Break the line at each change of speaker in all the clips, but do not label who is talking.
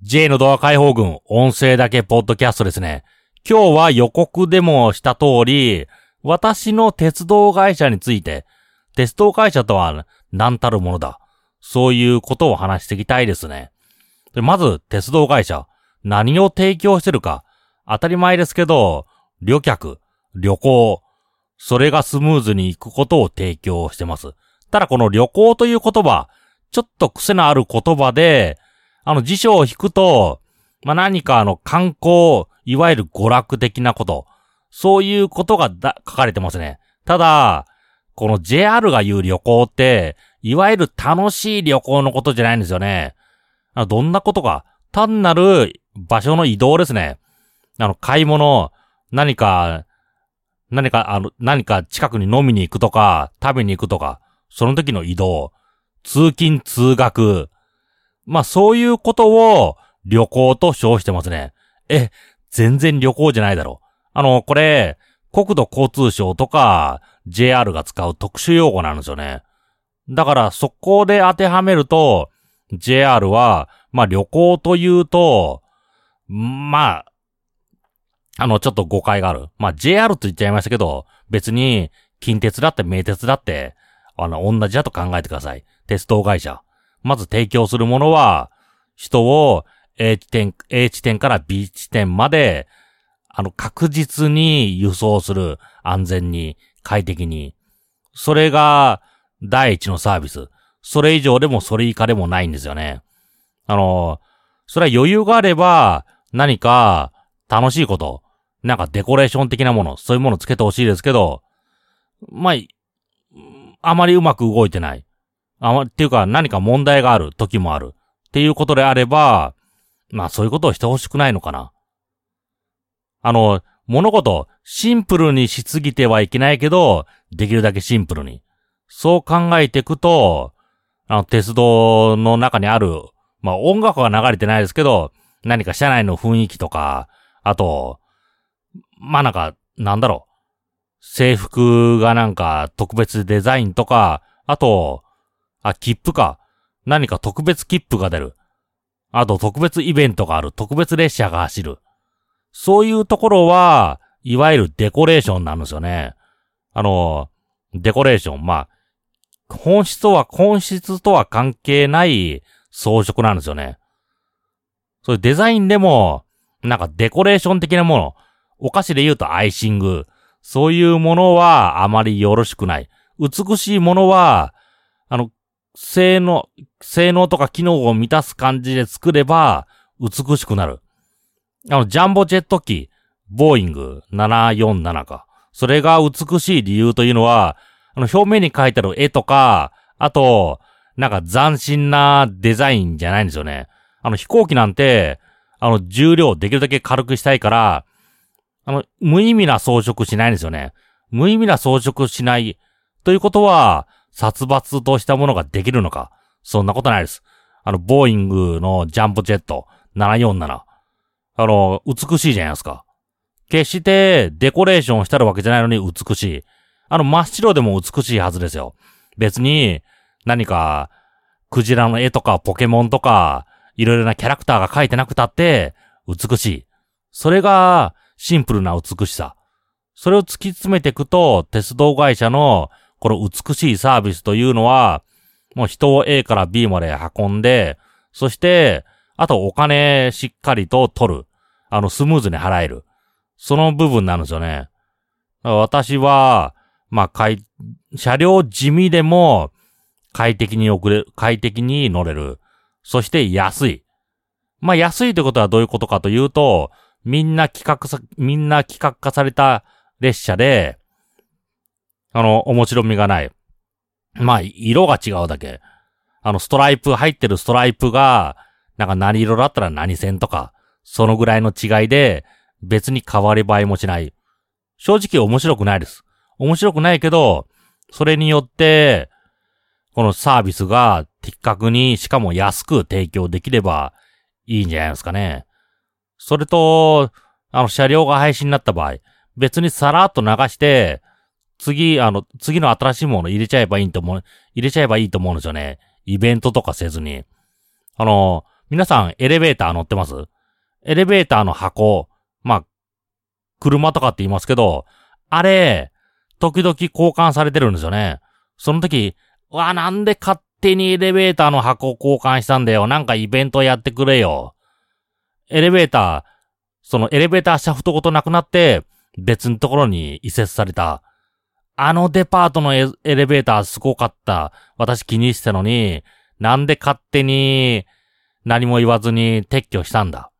J のドア解放軍、音声だけポッドキャストですね。今日は予告でもした通り、私の鉄道会社について、鉄道会社とは何たるものだ。そういうことを話していきたいですね。でまず、鉄道会社。何を提供してるか。当たり前ですけど、旅客、旅行、それがスムーズに行くことを提供してます。ただこの旅行という言葉、ちょっと癖のある言葉で、あの辞書を引くと、まあ、何かあの観光、いわゆる娯楽的なこと、そういうことがだ書かれてますね。ただ、この JR が言う旅行って、いわゆる楽しい旅行のことじゃないんですよね。どんなことか。単なる場所の移動ですね。あの、買い物、何か、何か、あの、何か近くに飲みに行くとか、食べに行くとか、その時の移動、通勤通学、まあそういうことを旅行と称してますね。え、全然旅行じゃないだろう。あの、これ、国土交通省とか JR が使う特殊用語なんですよね。だからそこで当てはめると、JR は、まあ旅行というと、まあ、あの、ちょっと誤解がある。まあ JR と言っちゃいましたけど、別に近鉄だって名鉄だって、あの、同じだと考えてください。鉄道会社。まず提供するものは、人を A 地点、A 地点から B 地点まで、あの、確実に輸送する。安全に、快適に。それが、第一のサービス。それ以上でもそれ以下でもないんですよね。あの、それは余裕があれば、何か楽しいこと、なんかデコレーション的なもの、そういうものつけてほしいですけど、まあ、あまりうまく動いてない。あま、っていうか何か問題がある時もある。っていうことであれば、まあそういうことをしてほしくないのかな。あの、物事、シンプルにしすぎてはいけないけど、できるだけシンプルに。そう考えていくと、あの、鉄道の中にある、まあ音楽が流れてないですけど、何か車内の雰囲気とか、あと、まあなんか、なんだろう。制服がなんか特別デザインとか、あと、あ、切符か。何か特別切符が出る。あと特別イベントがある。特別列車が走る。そういうところは、いわゆるデコレーションなんですよね。あの、デコレーション。まあ、本質とは、本質とは関係ない装飾なんですよね。そういうデザインでも、なんかデコレーション的なもの。お菓子で言うとアイシング。そういうものはあまりよろしくない。美しいものは、性能、性能とか機能を満たす感じで作れば、美しくなる。あの、ジャンボジェット機、ボーイング747か。それが美しい理由というのは、あの、表面に描いてある絵とか、あと、なんか斬新なデザインじゃないんですよね。あの、飛行機なんて、あの、重量できるだけ軽くしたいから、あの、無意味な装飾しないんですよね。無意味な装飾しない。ということは、殺伐としたものができるのか？そんなことないです。あの、ボーイングのジャンボジェット747。あの、美しいじゃないですか。決してデコレーションしてるわけじゃないのに美しい。あの、真っ白でも美しいはずですよ。別に、何か、クジラの絵とかポケモンとか、いろいろなキャラクターが描いてなくたって、美しい。それが、シンプルな美しさ。それを突き詰めていくと、鉄道会社のこの美しいサービスというのは、もう人を A から B まで運んで、そして、あとお金しっかりと取る。あの、スムーズに払える。その部分なんですよね。私は、まあ、快、車両地味でも快適に送れ、快適に乗れる。そして安い。まあ、安いってことはどういうことかというと、みんな企画さ、みんな企画化された列車で、あの、面白みがない。まあ、色が違うだけ。あの、ストライプ、入ってるストライプが、なんか何色だったら何線とか、そのぐらいの違いで、別に変わり映えもしない。正直面白くないです。面白くないけど、それによって、このサービスが的確に、しかも安く提供できればいいんじゃないですかね。それと、あの、車両が廃止になった場合、別にさらっと流して、次、あの、次の新しいもの入れちゃえばいいと思う、入れちゃえばいいと思うんですよね。イベントとかせずに。あの、皆さんエレベーター乗ってます？エレベーターの箱、まあ、車とかって言いますけど、あれ、時々交換されてるんですよね。その時、わ、なんで勝手にエレベーターの箱交換したんだよ。なんかイベントやってくれよ。エレベーター、そのエレベーターシャフトごとなくなって、別のところに移設された。あのデパートのエレベーターすごかった。私気にしてたのに、なんで勝手に何も言わずに撤去したんだ。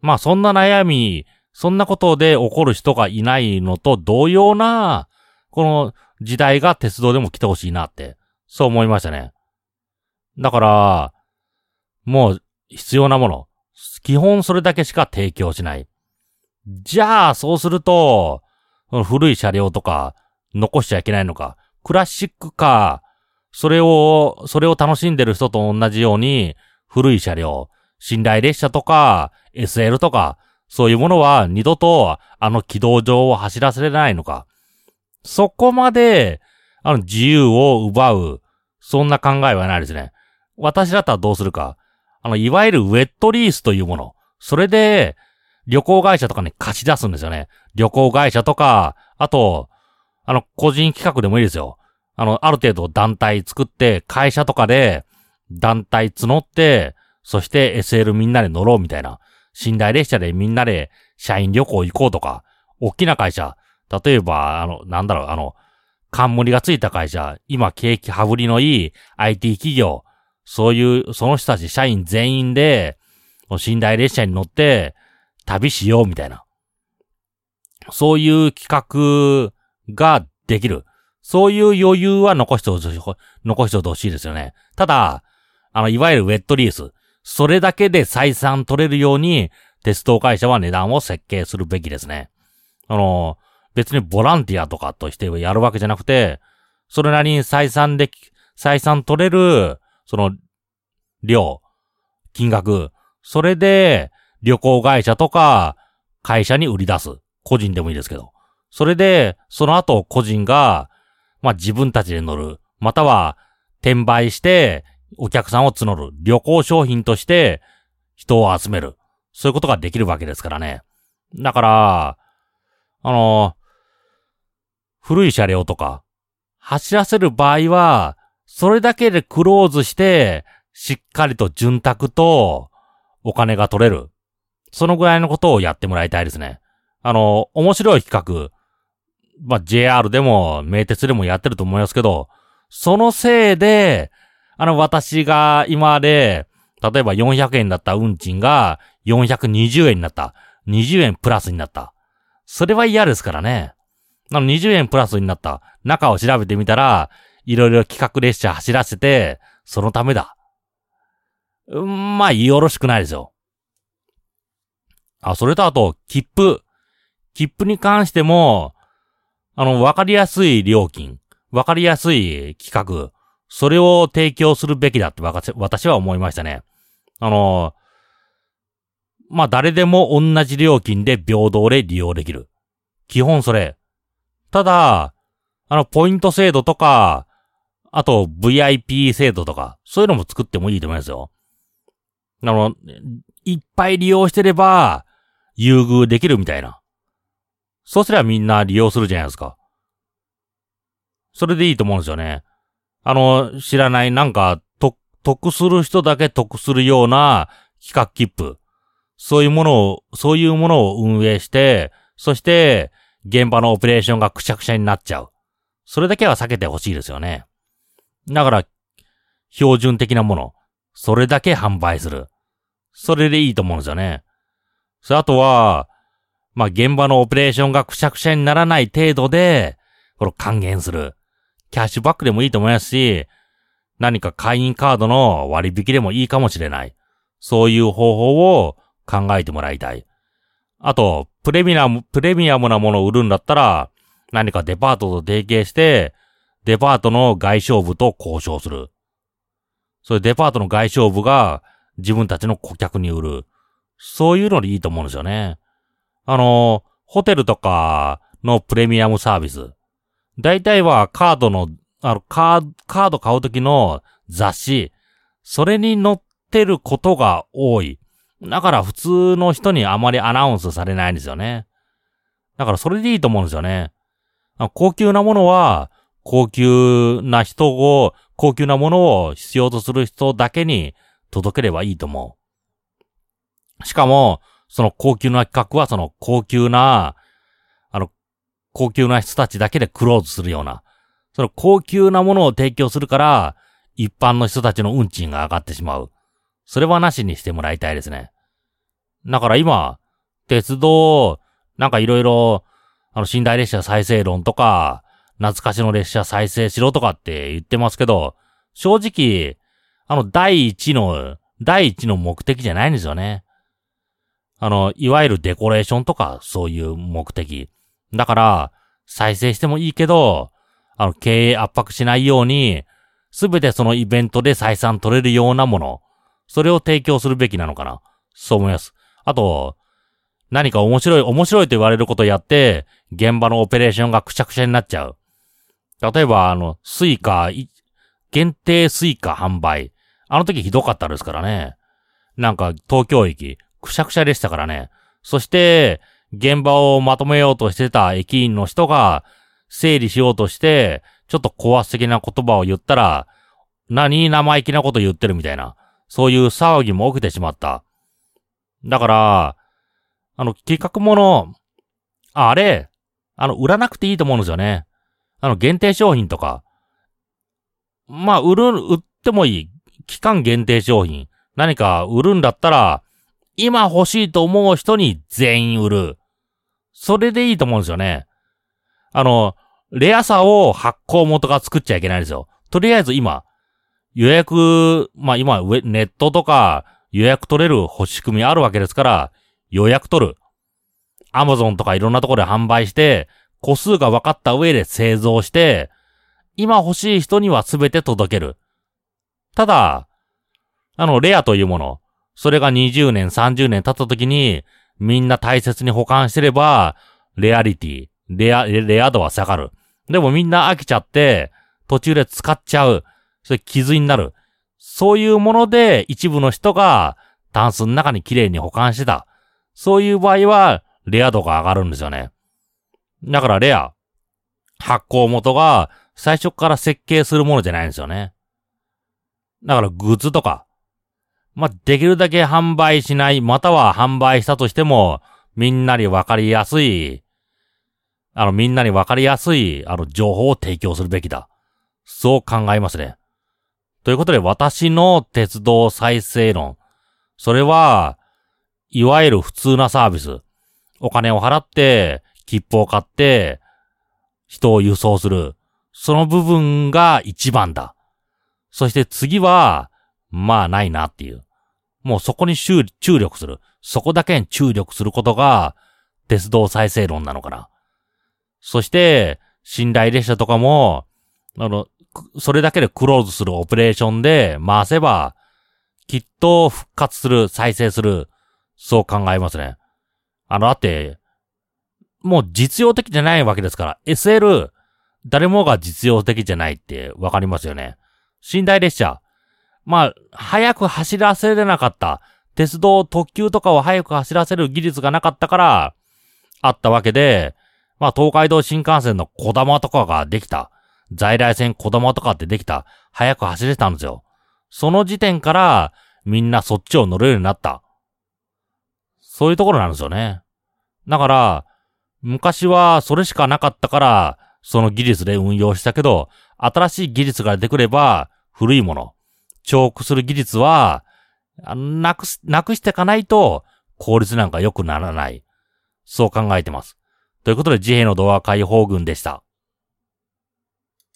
まあそんな悩み、そんなことで怒る人がいないのと同様な、この時代が鉄道でも来てほしいなって、そう思いましたね。だから、もう必要なもの、基本それだけしか提供しない。じゃあ、そうすると、古い車両とか残しちゃいけないのか。クラシックカー、それを、それを楽しんでる人と同じように、古い車両、寝台列車とか、SL とか、そういうものは二度とあの軌道上を走らせれないのか。そこまで、あの自由を奪う、そんな考えはないですね。私だったらどうするか。あの、いわゆるウェットリースというもの。それで、旅行会社とかに貸し出すんですよね。旅行会社とか、あと、あの、個人企画でもいいですよ。あの、ある程度団体作って、会社とかで、団体募って、そして SL みんなで乗ろうみたいな。寝台列車でみんなで社員旅行行こうとか、大きな会社、例えば、あの、なんだろう、あの、冠がついた会社、今景気羽振りのいい IT 企業、そういう、その人たち社員全員で、寝台列車に乗って旅しようみたいな。そういう企画ができる。そういう余裕は残してほしい、残してほしいですよね。ただ、あの、いわゆるウェットリース。それだけで採算取れるように、鉄道会社は値段を設計するべきですね。あの、別にボランティアとかとしてやるわけじゃなくて、それなりに採算でき、採算取れる、その、量、金額、それで、旅行会社とか、会社に売り出す。個人でもいいですけど。それで、その後個人が、まあ、自分たちで乗る。または、転売して、お客さんを募る。旅行商品として人を集める。そういうことができるわけですからね。だから、あの、古い車両とか、走らせる場合は、それだけでクローズして、しっかりと潤沢とお金が取れる。そのぐらいのことをやってもらいたいですね。あの、面白い企画、まあ、JR でも、名鉄でもやってると思いますけど、そのせいで、あの、私が今で、例えば400円だった運賃が420円になった。20円プラスになった。それは嫌ですからね。あの、20円プラスになった。中を調べてみたら、いろいろ企画列車走らせて、そのためだ。うん、まあ、よろしくないですよ。あ、それとあと、切符。切符に関しても、あの、わかりやすい料金。わかりやすい企画。それを提供するべきだって私は思いましたね。あの、まあ、誰でも同じ料金で平等で利用できる。基本それ。ただ、あの、ポイント制度とか、あと VIP 制度とか、そういうのも作ってもいいと思いますよ。あの、いっぱい利用してれば、優遇できるみたいな。そうすればみんな利用するじゃないですか。それでいいと思うんですよね。あの、知らない、なんか、と、得する人だけ得するような企画切符。そういうものを、そういうものを運営して、そして、現場のオペレーションがくしゃくしゃになっちゃう。それだけは避けてほしいですよね。だから、標準的なもの。それだけ販売する。それでいいと思うんですよね。それあとは、まあ、現場のオペレーションがくしゃくしゃにならない程度で、これ還元する。キャッシュバックでもいいと思いますし、何か会員カードの割引でもいいかもしれない。そういう方法を考えてもらいたい。あと、プレミアム、プレミアムなものを売るんだったら、何かデパートと提携して、デパートの外商部と交渉する。それデパートの外商部が自分たちの顧客に売る。そういうのでいいと思うんですよね。あの、ホテルとかのプレミアムサービス。大体はカードの、あの、カード、カード買うときの雑誌、それに載っってることが多い。だから普通の人にあまりアナウンスされないんですよね。だからそれでいいと思うんですよね。高級なものは、高級な人を、高級なものを必要とする人だけに届ければいいと思う。しかも、その高級な企画はその高級な、あの、高級な人たちだけでクローズするような、その高級なものを提供するから、一般の人たちの運賃が上がってしまう。それはなしにしてもらいたいですね。だから今、鉄道、なんかいろいろ、あの、寝台列車再生論とか、懐かしの列車再生しろとかって言ってますけど、正直、あの、第一の、第一の目的じゃないんですよね。あの、いわゆるデコレーションとか、そういう目的。だから、再生してもいいけど、あの、経営圧迫しないように、すべてそのイベントで採算取れるようなもの、それを提供するべきなのかな。そう思います。あと、何か面白い、面白いと言われることやって、現場のオペレーションがくちゃくちゃになっちゃう。例えば、あの、スイカ、限定スイカ販売。あの時ひどかったですからね。なんか、東京駅、くしゃくしゃでしたからね。そして、現場をまとめようとしてた駅員の人が、整理しようとして、ちょっと高圧的な言葉を言ったら、何生意気なこと言ってるみたいな。そういう騒ぎも起きてしまった。だから、あの、企画もの、あれ、あの、売らなくていいと思うんですよね。あの、限定商品とか。まあ、売る、売ってもいい。期間限定商品。何か売るんだったら、今欲しいと思う人に全員売る。それでいいと思うんですよね。あの、レアさを発行元が作っちゃいけないんですよ。とりあえず今、予約、まあ今、ネットとか予約取れる仕組みあるわけですから、予約取る。アマゾンとかいろんなところで販売して、個数が分かった上で製造して、今欲しい人には全て届ける。ただ、あの、レアというもの、それが20年、30年経った時に、みんな大切に保管してれば、レアリティ、レア、レア度は下がる。でもみんな飽きちゃって、途中で使っちゃう。それ傷になる。そういうもので一部の人がタンスの中に綺麗に保管してた。そういう場合は、レア度が上がるんですよね。だからレア、発行元が最初から設計するものじゃないんですよね。だからグッズとか、まあ、できるだけ販売しない、または販売したとしても、みんなにわかりやすい、あの、みんなにわかりやすい、あの、情報を提供するべきだ。そう考えますね。ということで、私の鉄道再生論。それは、いわゆる普通なサービス。お金を払って、切符を買って、人を輸送する。その部分が一番だ。そして次は、まあないなっていう。もうそこに注力する。そこだけに注力することが、鉄道再生論なのかな。そして、寝台列車とかも、あの、それだけでクローズするオペレーションで回せば、きっと復活する、再生する、そう考えますね。あの、だって、もう実用的じゃないわけですから、SL、誰もが実用的じゃないってわかりますよね。寝台列車。まあ、早く走らせれなかった。鉄道特急とかを早く走らせる技術がなかったから、あったわけで、まあ、東海道新幹線の小玉とかができた。在来線小玉とかってできた。早く走れたんですよ。その時点から、みんなそっちを乗れるようになった。そういうところなんですよね。だから、昔はそれしかなかったから、その技術で運用したけど、新しい技術が出てくれば、古いもの、チョークする技術は、なくす、なくしていかないと、効率なんか良くならない。そう考えてます。ということで、自閉の童話解放軍でした。